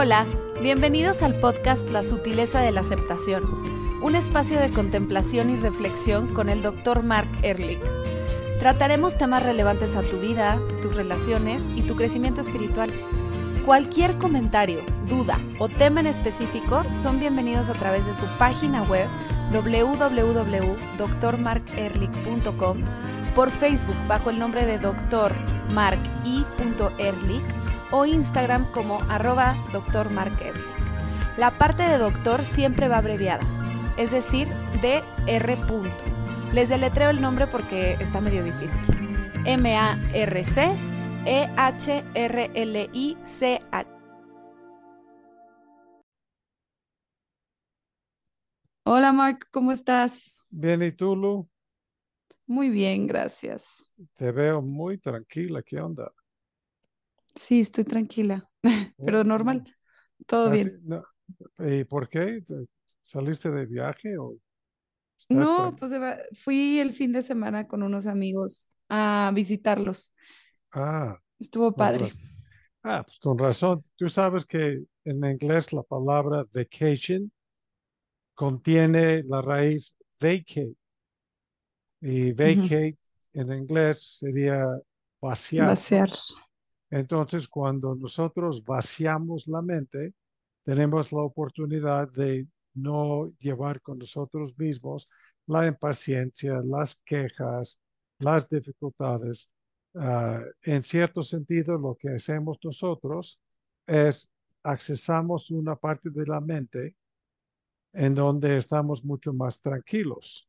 Hola, bienvenidos al podcast La sutileza de la aceptación, un espacio de contemplación y reflexión con el Dr. Mark Ehrlich. Trataremos temas relevantes a tu vida, tus relaciones y tu crecimiento espiritual. Cualquier comentario, duda o tema en específico son bienvenidos a través de su página web www.drmarkerlich.com, por Facebook bajo el nombre de Dr. Mark I. Ehrlich o Instagram como arroba Dr. Mark. La parte de doctor siempre va abreviada, es decir, DR. Les deletreo el nombre porque está medio difícil. M-A-R-C E-H-R-L-I-C-H. Hola Mark, ¿cómo estás? Bien, ¿y tú, Lu? Muy bien, gracias. Te veo muy tranquila, ¿qué onda? Sí, estoy tranquila, pero normal, todo bien. no, ¿Y por qué? ¿Te- ¿Saliste de viaje o No, pues fui el fin de semana con unos amigos a visitarlos. Ah, Estuvo padre. Ah, pues con razón. Tú sabes que en inglés la palabra vacation contiene la raíz vacate y vacate en inglés sería vaciar. Vaciar. Entonces, cuando nosotros vaciamos la mente, tenemos la oportunidad de no llevar con nosotros mismos la impaciencia, las quejas, las dificultades. Ah, en cierto sentido, lo que hacemos nosotros es accesamos una parte de la mente en donde estamos mucho más tranquilos.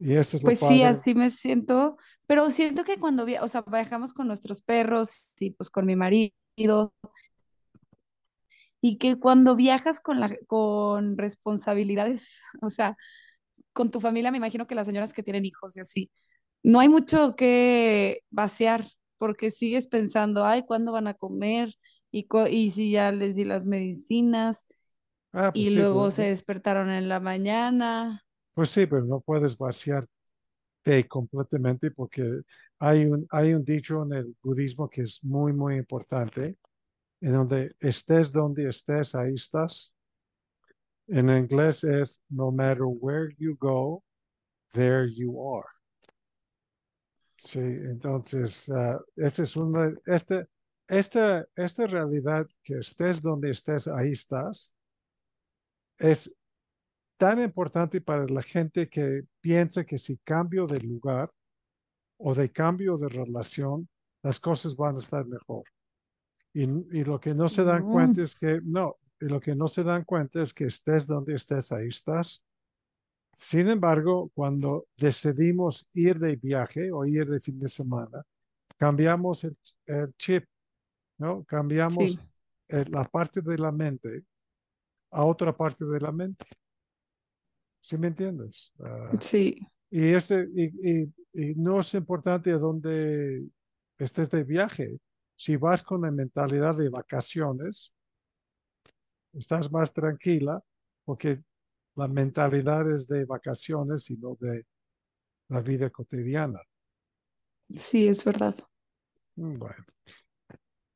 Y eso es lo Pues sí, padre. así me siento, pero siento que cuando o sea, viajamos con nuestros perros y pues con mi marido, y que cuando viajas con la, con responsabilidades, o sea, con tu familia, me imagino que las señoras que tienen hijos y así, no hay mucho que vaciar, porque sigues pensando, ay, ¿cuándo van a comer? Y, co- y si ya les di las medicinas, Ah, pues y sí, luego se despertaron en la mañana. Pues sí, pero no puedes vaciar completamente porque hay un, hay un dicho en el budismo que es muy, muy importante, en donde estés donde estés, ahí estás. En inglés es no matter where you go, there you are. Sí, entonces, esta es una, este, esta, esta realidad que estés donde estés, ahí estás, es tan importante para la gente que piensa que si cambio de lugar, o de cambio de relación, las cosas van a estar mejor. Y, y lo que no se dan No, cuenta es que, no, y lo que no se dan cuenta es que estés donde estés, ahí estás. Sin embargo, cuando decidimos ir de viaje o ir de fin de semana, cambiamos el, el chip, ¿no? sí, Cambiamos eh, la parte de la mente a otra parte de la mente. ¿Sí me entiendes? Ah, sí. y, ese, y, y- y no es importante a dónde estés de viaje. Si vas con la mentalidad de vacaciones, estás más tranquila porque la mentalidad es de vacaciones y no de la vida cotidiana. Sí, es verdad. Mm, Bueno,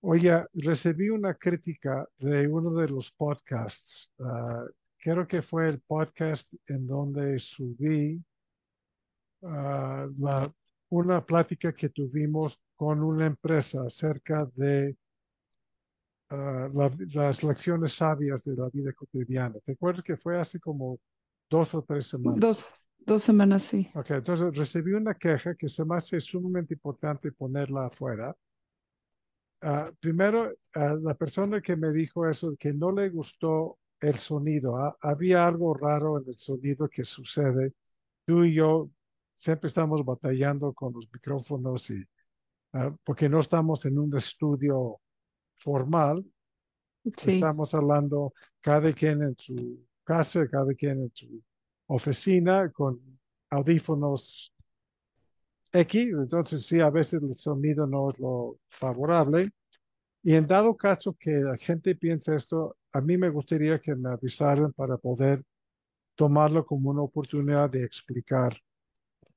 oye, recibí una crítica de uno de los podcasts. ah, creo que fue el podcast en donde subí ah, la, una plática que tuvimos con una empresa acerca de ah, la- las lecciones sabias de la vida cotidiana. ¿Te acuerdas que fue hace como dos o tres semanas? Dos, dos semanas, sí. Ok, entonces recibí una queja que se me hace sumamente importante ponerla afuera. Ah, primero, la persona que me dijo eso, que no le gustó el sonido, ah, había algo raro en el sonido que sucede. Tú y yo siempre estamos batallando con los micrófonos y ah, porque no estamos en un estudio formal, Sí, estamos hablando cada quien en su casa, cada quien en su oficina con audífonos X, entonces sí, a veces el sonido no es lo favorable. Y en dado caso que la gente piense esto, a mí me gustaría que me avisaran para poder tomarlo como una oportunidad de explicar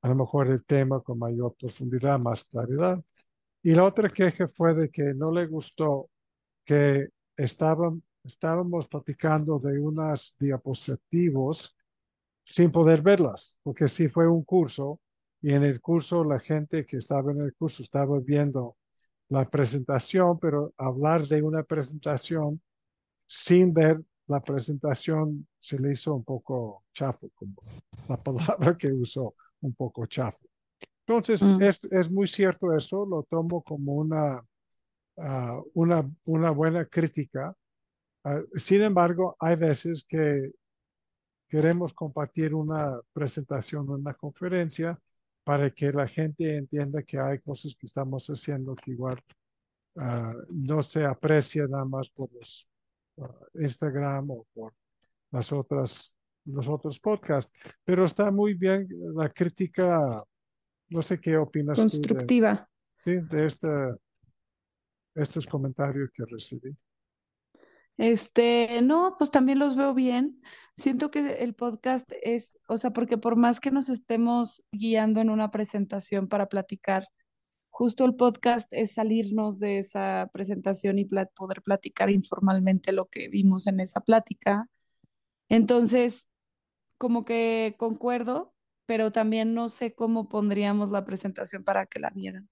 a lo mejor el tema con mayor profundidad, más claridad. Y la otra queja fue de que no le gustó que estaban, estábamos platicando de unas diapositivos sin poder verlas, porque sí fue un curso y en el curso la gente que estaba en el curso estaba viendo la presentación, pero hablar de una presentación sin ver la presentación se le hizo un poco chafo, como la palabra que usó, un poco chafo. Entonces, Mm. es, es muy cierto eso, lo tomo como una, ah, una, una buena crítica. Ah, sin embargo, hay veces que queremos compartir una presentación, una conferencia, para que la gente entienda que hay cosas que estamos haciendo que igual ah, no se aprecia nada más por los ah, Instagram o por las otras, los otros podcasts. Pero está muy bien la crítica, no sé qué opinas tú de, Constructiva. sí, de este, estos comentarios que recibí. Este, no, pues también los veo bien. Siento que el podcast es, o sea, porque por más que nos estemos guiando en una presentación para platicar, justo el podcast es salirnos de esa presentación y poder platicar informalmente lo que vimos en esa plática. Entonces, como que concuerdo, pero también no sé cómo pondríamos la presentación para que la vieran.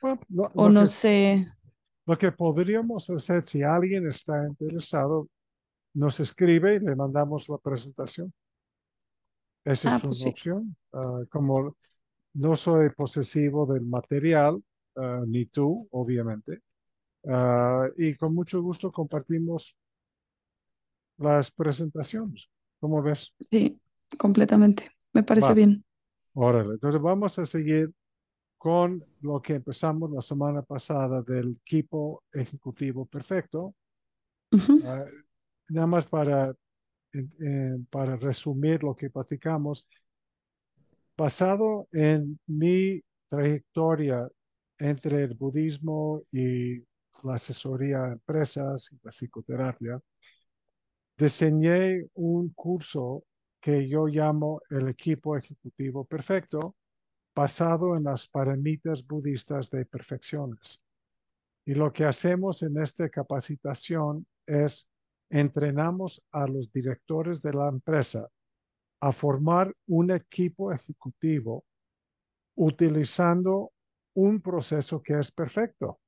Bueno, O no sé. Lo que podríamos hacer, si alguien está interesado, nos escribe y le mandamos la presentación. Esa Ah, es pues una sí. opción. Ah, como no soy posesivo del material, ah, ni tú, obviamente, ah, y con mucho gusto compartimos las presentaciones. ¿Cómo ves? Sí, completamente. Me parece Va, bien. órale. Entonces vamos a seguir con lo que empezamos la semana pasada del equipo ejecutivo perfecto. Ah, nada más para, para resumir lo que platicamos, basado en mi trayectoria entre el budismo y la asesoría a empresas y la psicoterapia, diseñé un curso que yo llamo el equipo ejecutivo perfecto, basado en las paramitas budistas de perfecciones. Y lo que hacemos en esta capacitación es entrenamos a los directores de la empresa a formar un equipo ejecutivo utilizando un proceso que es perfecto.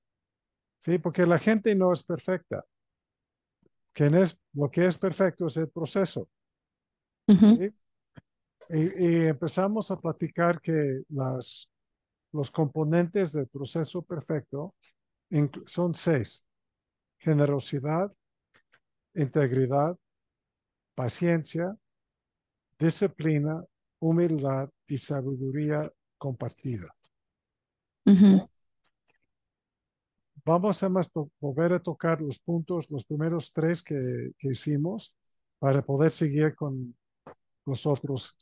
¿Sí? Porque la gente no es perfecta. Quien es, lo que es perfecto es el proceso. ¿sí? Y, y empezamos a platicar que las, los componentes del proceso perfecto son seis. Generosidad, integridad, paciencia, disciplina, humildad y sabiduría compartida. Vamos a más volver a tocar los puntos, los primeros tres que, que hicimos para poder seguir con los otros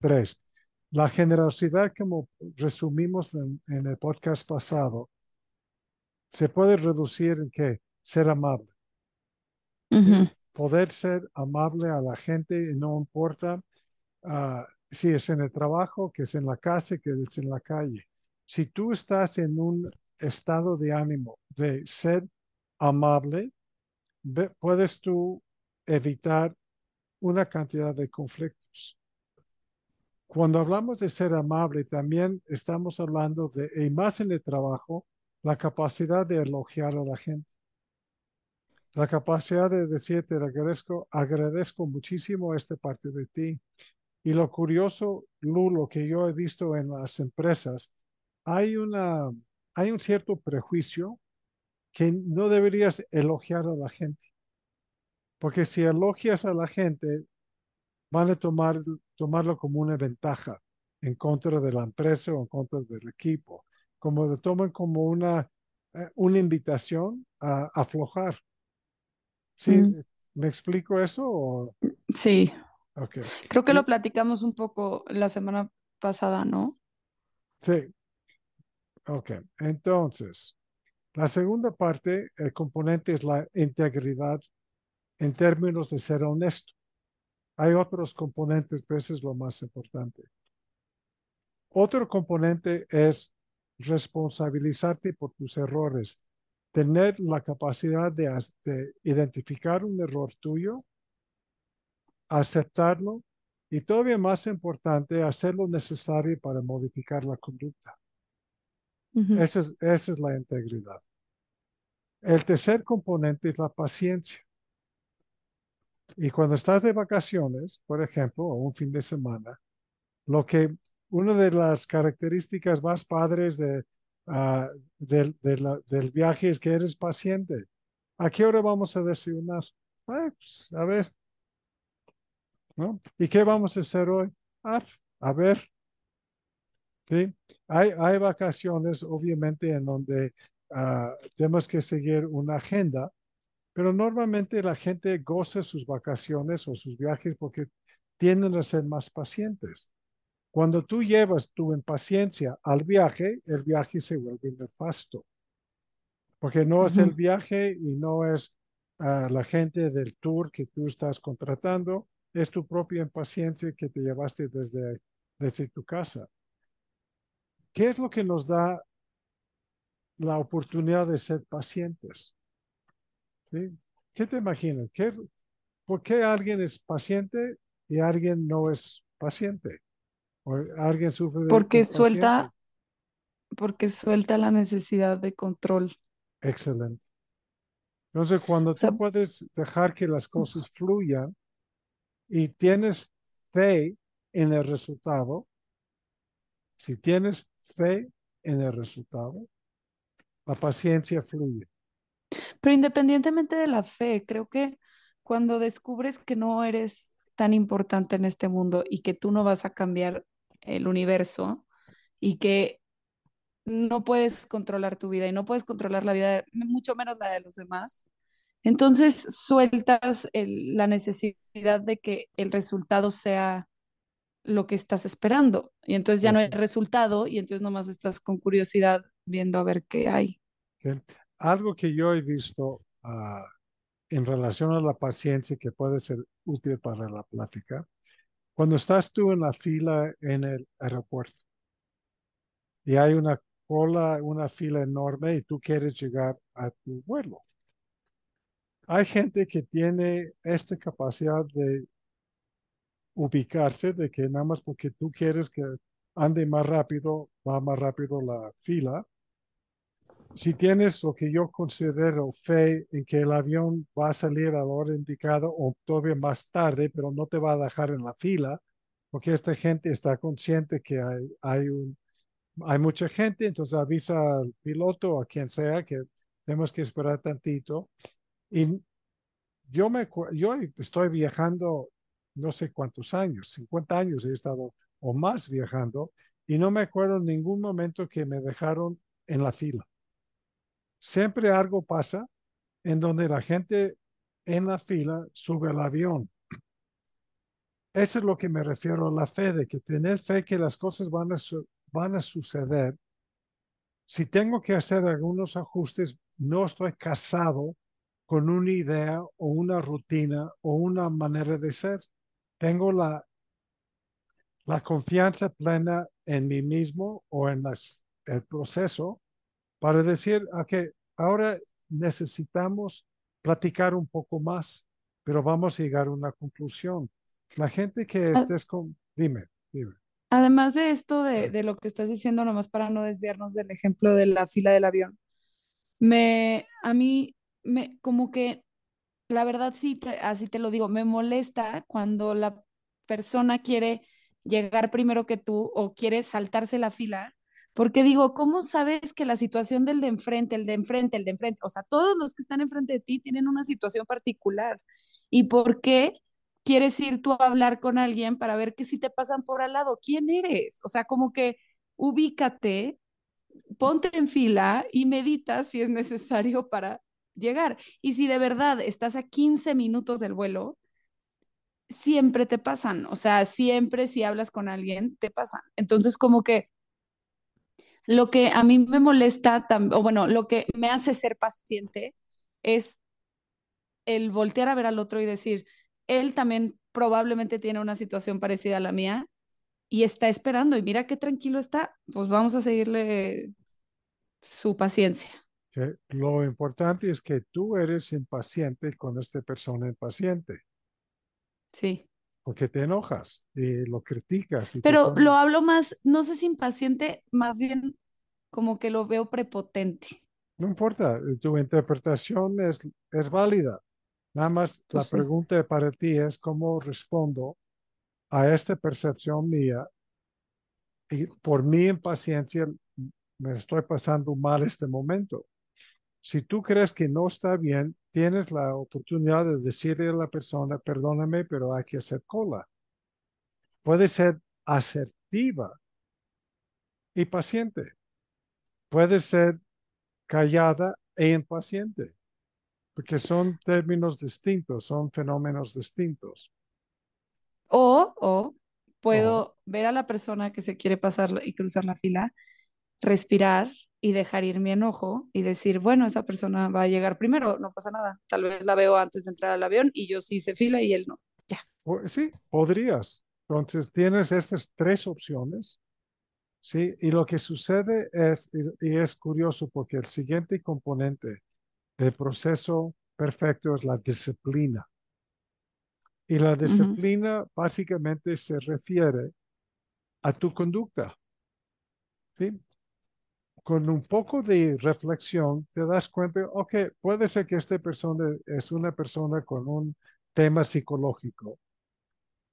tres. La generosidad, como resumimos en, en el podcast pasado, se puede reducir en que ser amable. Poder ser amable a la gente y no importa ah, si es en el trabajo, que es en la casa, que es en la calle. Si tú estás en un estado de ánimo de ser amable, puedes tú evitar una cantidad de conflictos. Cuando hablamos de ser amable, también estamos hablando de, y más en el trabajo, la capacidad de elogiar a la gente. La capacidad de decir, te agradezco, agradezco muchísimo esta parte de ti. Y lo curioso, Lu, lo que yo he visto en las empresas, hay, una, hay un cierto prejuicio que no deberías elogiar a la gente. Porque si elogias a la gente, van a tomar, tomarlo como una ventaja en contra de la empresa o en contra del equipo. Como lo toman como una, eh, una invitación a aflojar. ¿Sí? mm. ¿Me explico eso? O- Sí, Ok. creo que lo platicamos un poco la semana pasada, ¿no? Sí. Ok. Entonces, la segunda parte, el componente es la integridad en términos de ser honesto. Hay otros componentes, pero ese es lo más importante. Otro componente es responsabilizarte por tus errores. tener la capacidad de, de identificar un error tuyo, aceptarlo y todavía más importante, hacer lo necesario para modificar la conducta. esa, es, esa es la integridad. El tercer componente es la paciencia. Y cuando estás de vacaciones, por ejemplo, o un fin de semana, lo que una de las características más padres de, ah, del, del viaje es que eres paciente. ¿A qué hora vamos a desayunar? Pues, a ver. ¿no? ¿Y qué vamos a hacer hoy? Ah, a ver. ¿Sí? Hay, hay vacaciones, obviamente, en donde ah, tenemos que seguir una agenda, pero normalmente la gente goza sus vacaciones o sus viajes porque tienden a ser más pacientes. Cuando tú llevas tu impaciencia al viaje, el viaje se vuelve nefasto. Porque no es el viaje y no es ah, la gente del tour que tú estás contratando, es tu propia impaciencia que te llevaste desde, desde tu casa. ¿Qué es lo que nos da la oportunidad de ser pacientes? ¿Sí? ¿Qué te imaginas? ¿Qué, ¿Por qué alguien es paciente y alguien no es paciente? alguien sufre porque suelta porque suelta la necesidad de control. Excelente. Entonces, cuando tú puedes dejar que las cosas fluyan y tienes fe en el resultado, si tienes fe en el resultado, la paciencia fluye. Pero independientemente de la fe, creo que cuando descubres que no eres tan importante en este mundo y que tú no vas a cambiar el universo y que no puedes controlar tu vida y no puedes controlar la vida, mucho menos la de los demás. Entonces sueltas la necesidad de que el resultado sea lo que estás esperando. Y entonces ya no hay resultado y entonces nomás estás con curiosidad viendo a ver qué hay. Algo que yo he visto ah, en relación a la paciencia que puede ser útil para la plática cuando estás tú en la fila en el aeropuerto y hay una cola, una fila enorme y tú quieres llegar a tu vuelo. Hay gente que tiene esta capacidad de ubicarse, de que nada más porque tú quieres que ande más rápido, va más rápido la fila, si tienes lo que yo considero fe en que el avión va a salir a la hora indicada o todavía más tarde, pero no te va a dejar en la fila, porque esta gente está consciente que hay, hay, un, hay mucha gente, entonces avisa al piloto o a quien sea que tenemos que esperar tantito. Y yo, me, yo estoy viajando no sé cuántos años, 50 años he estado o más viajando, y no me acuerdo en ningún momento que me dejaron en la fila siempre algo pasa en donde la gente en la fila sube al avión. Eso es lo que me refiero a la fe, de que tener fe que las cosas van a, van a suceder. Si tengo que hacer algunos ajustes, no estoy casado con una idea o una rutina o una manera de ser. Tengo la, la confianza plena en mí mismo o en el proceso para decir, que ahora necesitamos platicar un poco más, pero vamos a llegar a una conclusión. La gente que estés con, dime, dime. Además de esto, de, de, lo que estás diciendo, nomás para no desviarnos del ejemplo de la fila del avión, me, a mí, me, como que, la verdad sí, así te lo digo, me molesta cuando la persona quiere llegar primero que tú o quiere saltarse la fila porque digo, ¿cómo sabes que la situación del de enfrente, el de enfrente, el de enfrente, o sea, todos los que están enfrente de ti tienen una situación particular? ¿Y por qué quieres ir tú a hablar con alguien para ver que si te pasan por al lado? ¿Quién eres? O sea, como que ubícate, ponte en fila y medita si es necesario para llegar. Y si de verdad estás a 15 minutos del vuelo, siempre te pasan, o sea, siempre si hablas con alguien, te pasan. Entonces, como que lo que a mí me molesta, o bueno, lo que me hace ser paciente es el voltear a ver al otro y decir, él también probablemente tiene una situación parecida a la mía y está esperando y mira qué tranquilo está, pues vamos a seguirle su paciencia. lo importante es que tú eres impaciente con esta persona impaciente, Sí. Porque te enojas y lo criticas. Y Pero lo hablo más, no sé si impaciente, más bien como que lo veo prepotente. No importa, tu interpretación es, es válida. Nada más la Pues sí. pregunta para ti es cómo respondo a esta percepción mía y por mi impaciencia me estoy pasando mal este momento. Si tú crees que no está bien, tienes la oportunidad de decirle a la persona, perdóname, pero hay que hacer cola. Puede ser asertiva y paciente. Puede ser callada e impaciente, porque son términos distintos, son fenómenos distintos. O, o puedo ver a la persona que se quiere pasar y cruzar la fila, respirar y dejar ir mi enojo y decir, bueno, esa persona va a llegar primero, no pasa nada. Tal vez la veo antes de entrar al avión y yo sí hice fila y él no. O- Sí, podrías. Entonces tienes estas tres opciones, ¿sí? Y lo que sucede es, y, y es curioso porque el siguiente componente del proceso perfecto es la disciplina. Y la disciplina básicamente se refiere a tu conducta, ¿sí? Con un poco de reflexión te das cuenta, ok, puede ser que esta persona es una persona con un tema psicológico.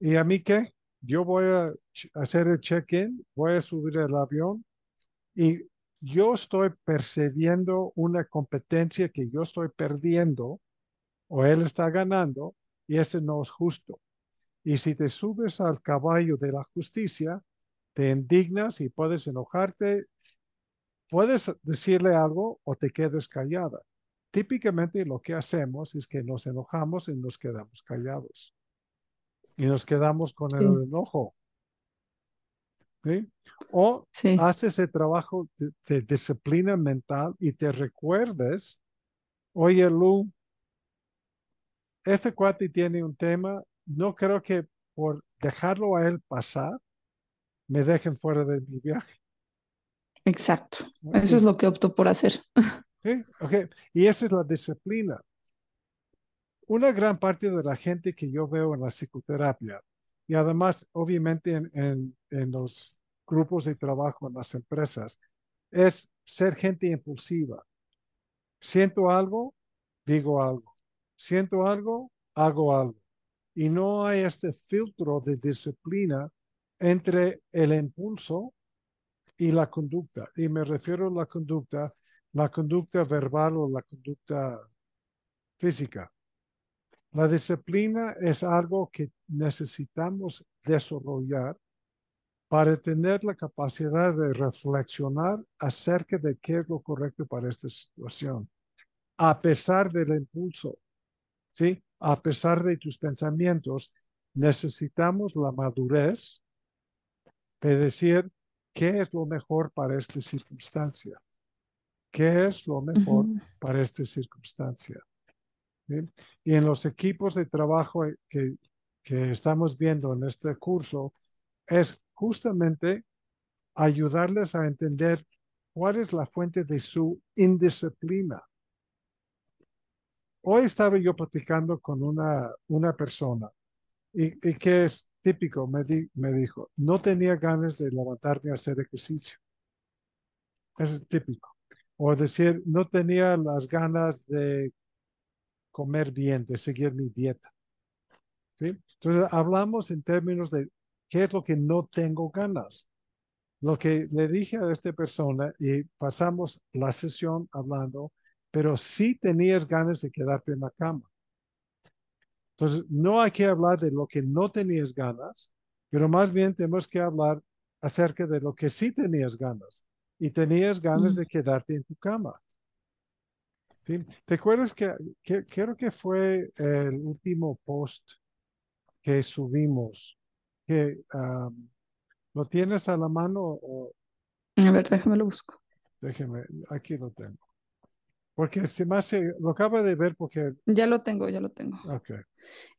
¿Y a mí qué? Yo voy a hacer el check-in, voy a subir el avión y yo estoy percibiendo una competencia que yo estoy perdiendo o él está ganando y eso no es justo. Y si te subes al caballo de la justicia, te indignas y puedes enojarte, puedes decirle algo o te quedes callada. Típicamente lo que hacemos es que nos enojamos y nos quedamos callados. Y nos quedamos con Sí. el enojo. ¿sí? O Sí. haces el trabajo de, de disciplina mental y te recuerdes, oye Lu, este cuate tiene un tema, no creo que por dejarlo a él pasar, me dejen fuera de mi viaje. Exacto. Eso es lo que opto por hacer. Sí, ok. Y esa es la disciplina. Una gran parte de la gente que yo veo en la psicoterapia, y además, obviamente, en, en, en los grupos de trabajo en las empresas, es ser gente impulsiva. Siento algo, digo algo. Siento algo, hago algo. Y no hay este filtro de disciplina entre el impulso y la conducta. Y me refiero a la conducta, la conducta verbal o la conducta física. La disciplina es algo que necesitamos desarrollar para tener la capacidad de reflexionar acerca de qué es lo correcto para esta situación, a pesar del impulso, ¿sí? A pesar de tus pensamientos, necesitamos la madurez de decir qué es lo mejor para esta circunstancia, qué es lo mejor para esta circunstancia. ¿sí? Y en los equipos de trabajo que, que estamos viendo en este curso, es justamente ayudarles a entender cuál es la fuente de su indisciplina. Hoy estaba yo platicando con una, una persona y, y es típico, me dijo, no tenía ganas de levantarme a hacer ejercicio. Eso es típico. O decir, no tenía las ganas de comer bien, de seguir mi dieta. ¿sí? Entonces, hablamos en términos de qué es lo que no tengo ganas. Lo que le dije a esta persona y pasamos la sesión hablando, pero sí tenías ganas de quedarte en la cama. Entonces, no hay que hablar de lo que no tenías ganas, pero más bien tenemos que hablar acerca de lo que sí tenías ganas. Y tenías ganas Mm. de quedarte en tu cama. ¿sí? ¿Te acuerdas que, que creo que fue el último post que subimos? Que um, lo tienes a la mano o A ver, déjame lo busco. déjeme, aquí lo tengo. Porque se me hace, lo acaba de ver porque, Ya lo tengo, ya lo tengo. ok,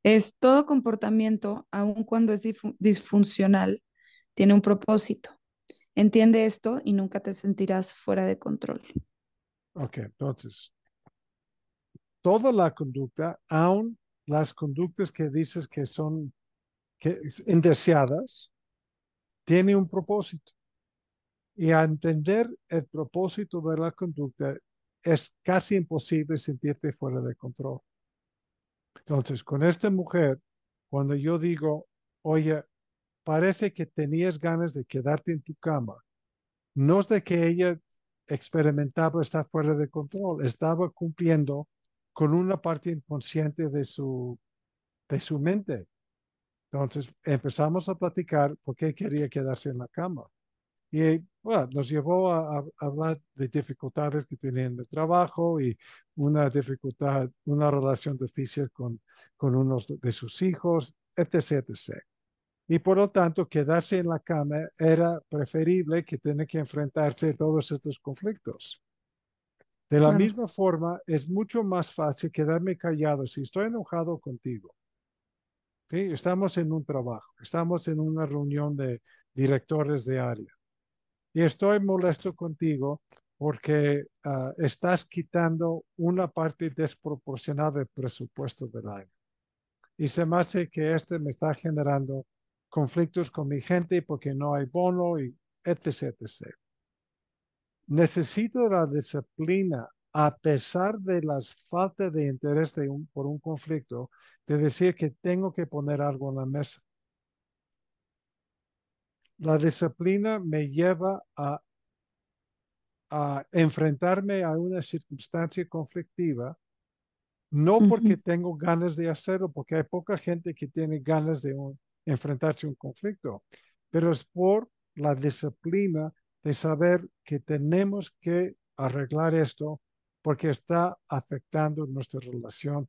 Es todo comportamiento, aun cuando es disfuncional, tiene un propósito. Entiende esto y nunca te sentirás fuera de control. Ok, entonces, toda la conducta, aun las conductas que dices que son que, indeseadas, tiene un propósito. Y a entender el propósito de la conducta, es casi imposible sentirte fuera de control. Entonces, con esta mujer, cuando yo digo, oye, parece que tenías ganas de quedarte en tu cama, no es de que ella experimentaba estar fuera de control, estaba cumpliendo con una parte inconsciente de su, de su mente. Entonces empezamos a platicar por qué quería quedarse en la cama. Y bueno, nos llevó a, hablar de dificultades que tenían de trabajo y una dificultad, una relación difícil con, con uno de sus hijos, etc, etc. Y por lo tanto, quedarse en la cama era preferible que tener que enfrentarse a todos estos conflictos. De la misma forma, es mucho más fácil quedarme callado si estoy enojado contigo. ¿sí? Estamos en un trabajo, estamos en una reunión de directores de área y estoy molesto contigo porque ah, estás quitando una parte desproporcionada del presupuesto del año. Y se me hace que este me está generando conflictos con mi gente porque no hay bono y etc. etc. Necesito la disciplina a pesar de las faltas de interés por un conflicto, de decir que tengo que poner algo en la mesa. La disciplina me lleva a, a enfrentarme a una circunstancia conflictiva, no porque tengo ganas de hacerlo, porque hay poca gente que tiene ganas de enfrentarse a un conflicto, pero es por la disciplina de saber que tenemos que arreglar esto porque está afectando nuestra relación,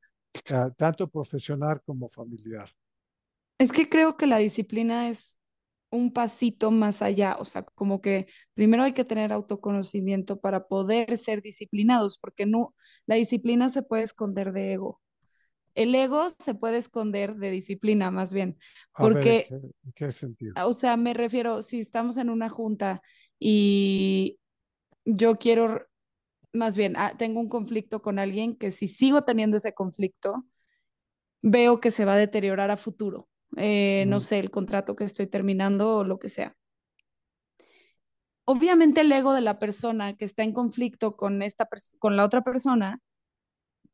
eh, tanto profesional como familiar. Es que creo que la disciplina es un pasito más allá, o sea, como que primero hay que tener autoconocimiento para poder ser disciplinados, porque no, la disciplina se puede esconder de ego. El ego se puede esconder de disciplina, más bien, porque, ¿en qué sentido? o sea, me refiero, si estamos en una junta y yo quiero, más bien, ah, tengo un conflicto con alguien que si sigo teniendo ese conflicto, veo que se va a deteriorar a futuro. Eh, no sé, el contrato que estoy terminando o lo que sea. Obviamente el ego de la persona que está en conflicto con, esta con la otra persona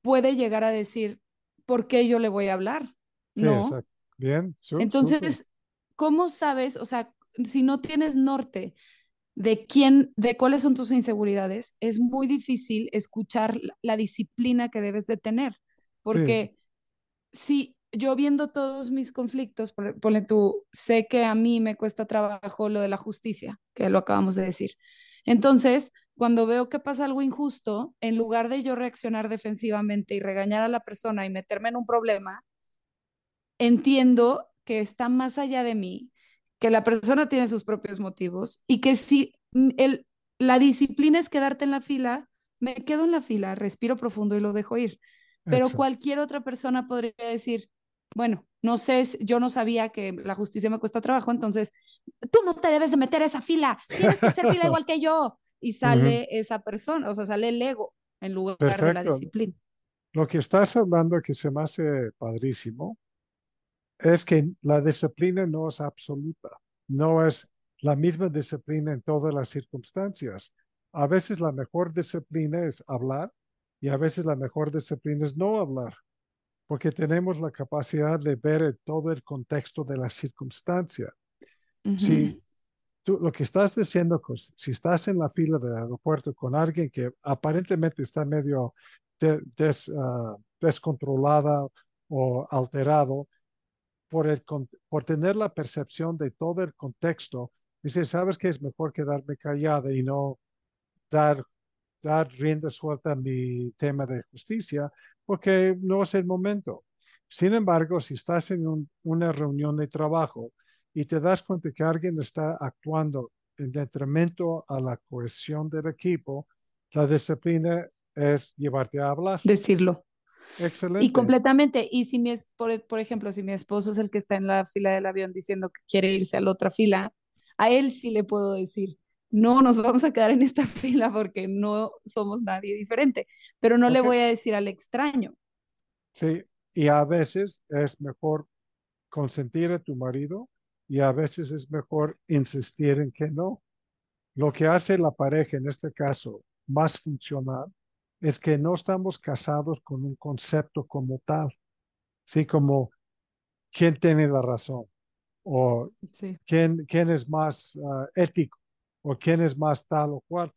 puede llegar a decir, ¿por qué yo le voy a hablar? no. Bien. Entonces, ¿cómo sabes? O sea, si no tienes norte de quién, de cuáles son tus inseguridades, es muy difícil escuchar la, disciplina que debes de tener, porque si yo viendo todos mis conflictos, ponle tú, sé que a mí me cuesta trabajo lo de la justicia, que lo acabamos de decir. Entonces, cuando veo que pasa algo injusto, en lugar de yo reaccionar defensivamente y regañar a la persona y meterme en un problema, entiendo que está más allá de mí, que la persona tiene sus propios motivos y que si el, la disciplina es quedarte en la fila, me quedo en la fila, respiro profundo y lo dejo ir. Pero cualquier otra persona podría decir, bueno, no sé, yo no sabía que la justicia me cuesta trabajo, entonces tú no te debes de meter a esa fila, tienes que ser fila igual que yo. Y sale esa persona, o sea, sale el ego en lugar de la disciplina. Lo que estás hablando que se me hace padrísimo es que la disciplina no es absoluta, no es la misma disciplina en todas las circunstancias. A veces la mejor disciplina es hablar y a veces la mejor disciplina es no hablar, porque tenemos la capacidad de ver todo el contexto de la circunstancia. Si tú lo que estás diciendo, si estás en la fila del aeropuerto con alguien que aparentemente está medio ah, descontrolada o alterado, por, el, por tener la percepción de todo el contexto, dice, sabes que es mejor quedarme callada y no dar, dar rienda suelta a mi tema de justicia, porque no es el momento. Sin embargo, si estás en una reunión de trabajo y te das cuenta que alguien está actuando en detrimento a la cohesión del equipo, la disciplina es llevarte a hablar. Decirlo. Excelente. Y completamente. Y si mi, por, por ejemplo, si mi esposo es el que está en la fila del avión diciendo que quiere irse a la otra fila, a él sí le puedo decir, no nos vamos a quedar en esta fila porque no somos nadie diferente, pero no le voy a decir al extraño. Sí, y a veces es mejor consentir a tu marido y a veces es mejor insistir en que no. Lo que hace la pareja en este caso más funcional es que no estamos casados con un concepto como tal, sí, como quién tiene la razón o Sí, quién, quién es más uh, ético o quién es más tal o cual.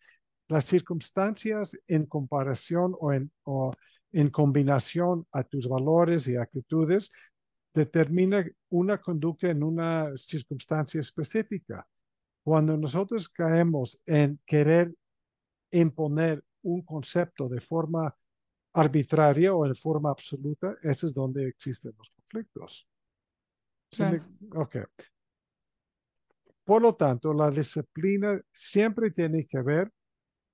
Las circunstancias en comparación o en, o en combinación a tus valores y actitudes determina una conducta en una circunstancia específica. Cuando nosotros caemos en querer imponer un concepto de forma arbitraria o en forma absoluta, ese es donde existen los conflictos. ¿Sí me- claro. Ok. Por lo tanto, la disciplina siempre tiene que ver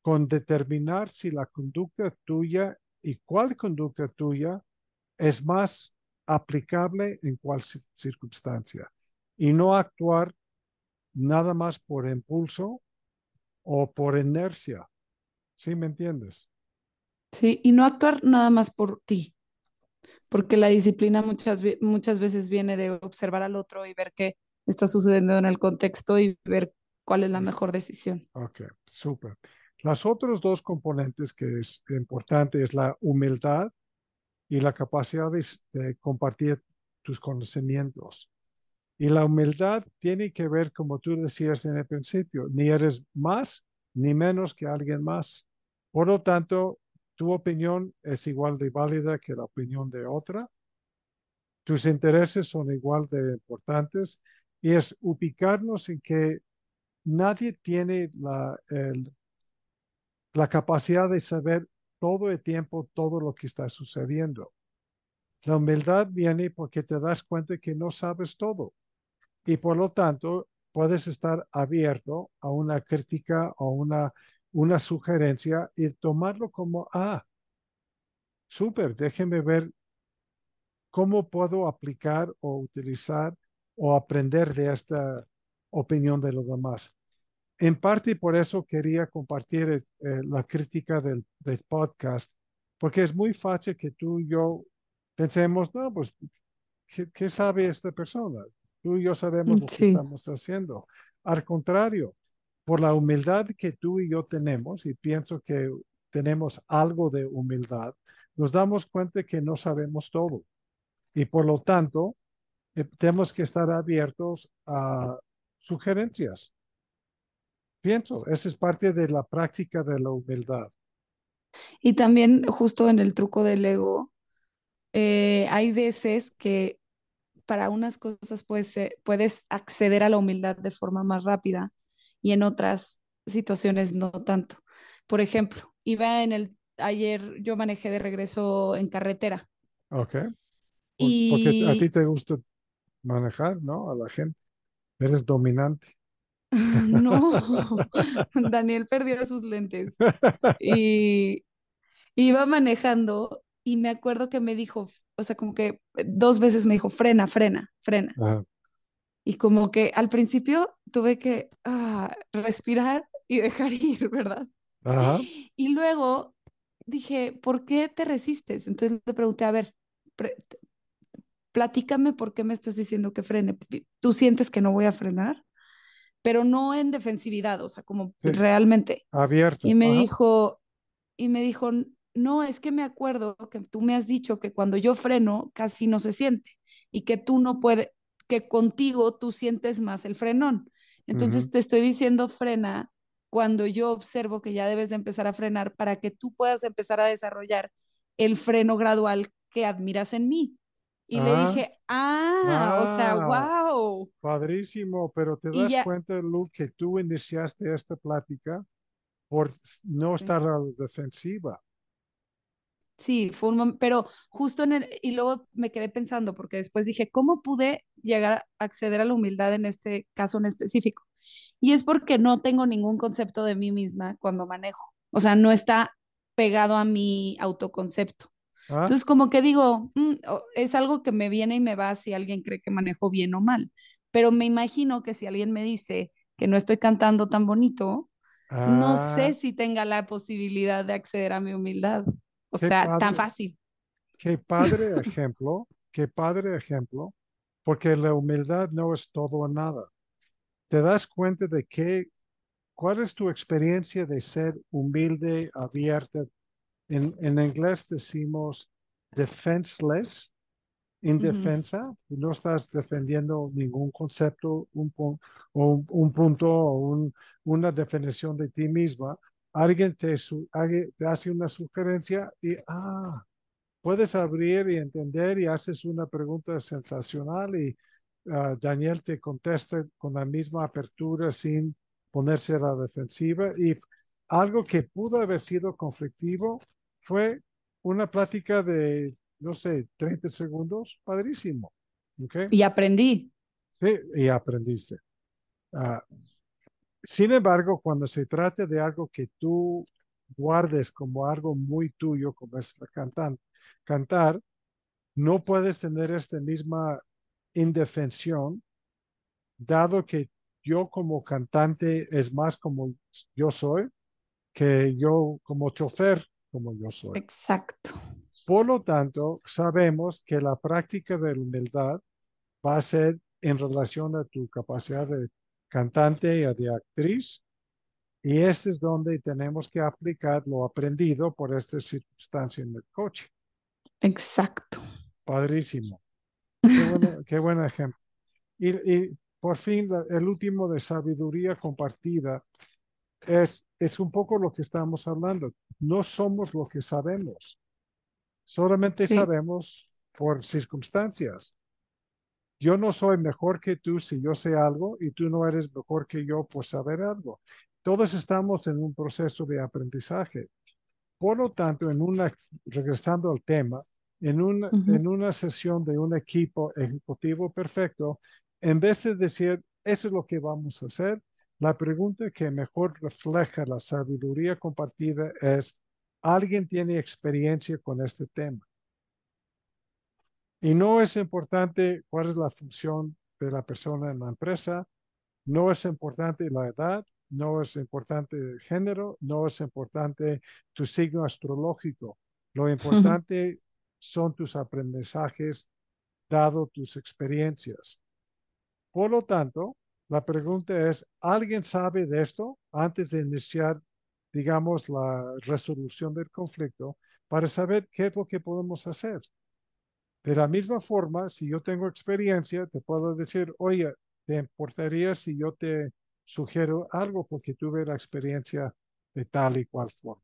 con determinar si la conducta tuya y cuál conducta tuya es más aplicable en cuál ci- circunstancia y no actuar nada más por impulso o por inercia. ¿Sí me entiendes? Sí, y no actuar nada más por ti, porque la disciplina muchas, muchas veces viene de observar al otro y ver qué está sucediendo en el contexto y ver cuál es la mejor decisión. Ok, súper. Las otros dos componentes que es importante es la humildad y la capacidad de, de compartir tus conocimientos. Y la humildad tiene que ver, como tú decías en el principio, ni eres más ni menos que alguien más. Por lo tanto, tu opinión es igual de válida que la opinión de otra. Tus intereses son igual de importantes y es ubicarnos en que nadie tiene la, la capacidad de saber todo el tiempo todo lo que está sucediendo. La humildad viene porque te das cuenta que no sabes todo y por lo tanto puedes estar abierto a una crítica o una, una sugerencia y tomarlo como, ah, súper, déjeme ver cómo puedo aplicar o utilizar o aprender de esta opinión de los demás. En parte por eso quería compartir eh, la crítica del, del podcast, porque es muy fácil que tú y yo pensemos, no, pues, ¿qué, qué sabe esta persona? Tú y yo sabemos Mm, lo que Sí, estamos haciendo. Al contrario, por la humildad que tú y yo tenemos, y pienso que tenemos algo de humildad, nos damos cuenta que no sabemos todo. Y por lo tanto, eh, tenemos que estar abiertos a sugerencias. Pienso, esa es parte de la práctica de la humildad. y también justo en el truco del ego, eh, hay veces que para unas cosas puedes, puedes acceder a la humildad de forma más rápida y en otras situaciones no tanto. Por ejemplo, iba en el, ayer yo manejé de regreso en carretera ¿Ok? Por- porque a ti y te gusta manejar, ¿no? A la gente. Eres dominante. no, Daniel perdió sus lentes y iba manejando y me acuerdo que me dijo, o sea, como que dos veces me dijo, frena, frena, frena. Ajá. Y como que al principio tuve que ah, respirar y dejar ir, ¿verdad? Ajá. Y luego dije, ¿por qué te resistes? Entonces le pregunté, a ver, platícame por qué me estás diciendo que frene. ¿Tú sientes que no voy a frenar? Pero no en defensividad, o sea, como Sí, realmente. abierta. Y me Ajá. dijo, y me dijo, no, es que me acuerdo que tú me has dicho que cuando yo freno casi no se siente y que tú no puedes, que contigo tú sientes más el frenón. Entonces te estoy diciendo frena cuando yo observo que ya debes de empezar a frenar para que tú puedas empezar a desarrollar el freno gradual que admiras en mí. Y le Ah, dije, ah, o sea, wow. padrísimo, pero te das ya, cuenta, Lu, que tú iniciaste esta plática por no estar a la defensiva. Sí, fue un momento, pero justo en el, y luego me quedé pensando, porque después dije, ¿cómo pude llegar a acceder a la humildad en este caso en específico? Y es porque no tengo ningún concepto de mí misma cuando manejo, o sea, no está pegado a mi autoconcepto. ¿Ah? Entonces, como que digo, mm, es algo que me viene y me va si alguien cree que manejo bien o mal, pero me imagino que si alguien me dice que no estoy cantando tan bonito, no Ah, sé si tenga la posibilidad de acceder a mi humildad. O Qué sea, tan fácil. qué padre ejemplo, qué padre ejemplo, porque la humildad no es todo o nada. ¿Te das cuenta de qué, cuál es tu experiencia de ser humilde, abierta? En, en inglés decimos defenseless, indefensa, y no estás defendiendo ningún concepto un, o un, un punto o un- una definición de ti misma. Alguien te, su- te hace una sugerencia y, ah, puedes abrir y entender y haces una pregunta sensacional y ah, Daniel te contesta con la misma apertura sin ponerse a la defensiva y algo que pudo haber sido conflictivo fue una plática de, no sé, 30 segundos, padrísimo. ¿ok? Y aprendí. Sí, y aprendiste. Ah, sin embargo, cuando se trata de algo que tú guardes como algo muy tuyo, como es la cantan- cantar, no puedes tener esta misma indefensión, dado que yo como cantante es más como yo soy que yo como chofer como yo soy. Exacto. Por lo tanto, sabemos que la práctica de la humildad va a ser en relación a tu capacidad de cantante y de actriz. Y este es donde tenemos que aplicar lo aprendido por esta circunstancia en el coche. Exacto. Padrísimo. Qué, bueno- qué buen ejemplo. Y, y por fin, el último de sabiduría compartida es, es un poco lo que estamos hablando. No somos lo que sabemos. Solamente Sí. sabemos por circunstancias. Yo no soy mejor que tú si yo sé algo y tú no eres mejor que yo por saber algo. Todos estamos en un proceso de aprendizaje. Por lo tanto, en una, regresando al tema, en una, Ujú. en una sesión de un equipo ejecutivo perfecto, en vez de decir, eso es lo que vamos a hacer, la pregunta que mejor refleja la sabiduría compartida es, ¿alguien tiene experiencia con este tema? Y no es importante cuál es la función de la persona en la empresa, no es importante la edad, no es importante el género, no es importante tu signo astrológico. Lo importante son tus aprendizajes dado tus experiencias. Por lo tanto, la pregunta es, ¿alguien sabe de esto antes de iniciar, digamos, la resolución del conflicto para saber qué es lo que podemos hacer? De la misma forma, si yo tengo experiencia, te puedo decir, oye, ¿te importaría si yo te sugiero algo porque tuve la experiencia de tal y cual forma?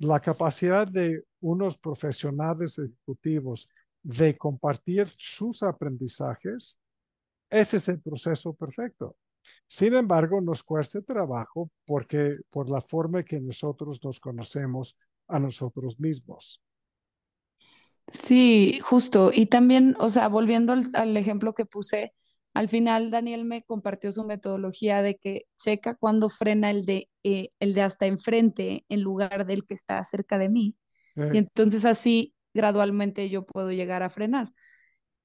La capacidad de unos profesionales ejecutivos de compartir sus aprendizajes, ese es el proceso perfecto. Sin embargo, nos cuesta trabajo porque por la forma que nosotros nos conocemos a nosotros mismos. Sí, justo. Y también, o sea, volviendo al, al ejemplo que puse, al final Daniel me compartió su metodología de que checa cuando frena el de, eh, el de hasta enfrente en lugar del que está cerca de mí. Y entonces así gradualmente yo puedo llegar a frenar.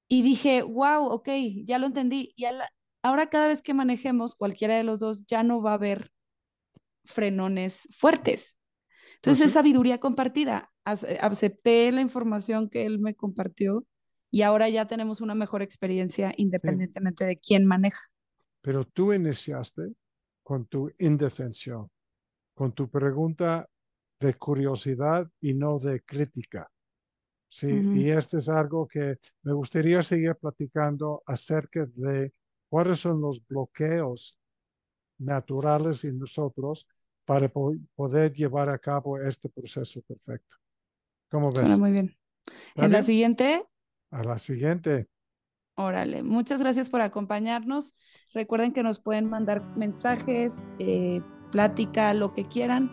Y dije, wow, ok, ya lo entendí. Y la- ahora cada vez que manejemos cualquiera de los dos, ya no va a haber frenones fuertes. Entonces es sabiduría compartida. Ace- Acepté la información que él me compartió y ahora ya tenemos una mejor experiencia independientemente de quién maneja. pero tú iniciaste con tu indefensión, con tu pregunta de curiosidad y no de crítica. Sí, Ujú. y este es algo que me gustaría seguir platicando acerca de cuáles son los bloqueos naturales en nosotros para po- poder llevar a cabo este proceso perfecto. ¿Cómo ves? Suena muy bien. ¿Está En la siguiente, A la siguiente. órale. Muchas gracias por acompañarnos. Recuerden que nos pueden mandar mensajes, eh, plática, lo que quieran,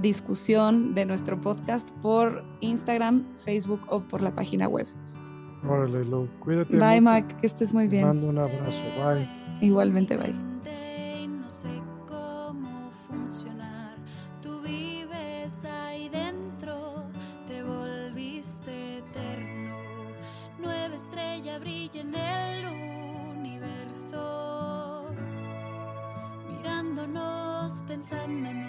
discusión de nuestro podcast por Instagram, Facebook o por la página web. Órale, Lu, cuídate Bye, mucho. Mark, que estés muy Te bien. mando un abrazo. Bye. Igualmente, bye. time and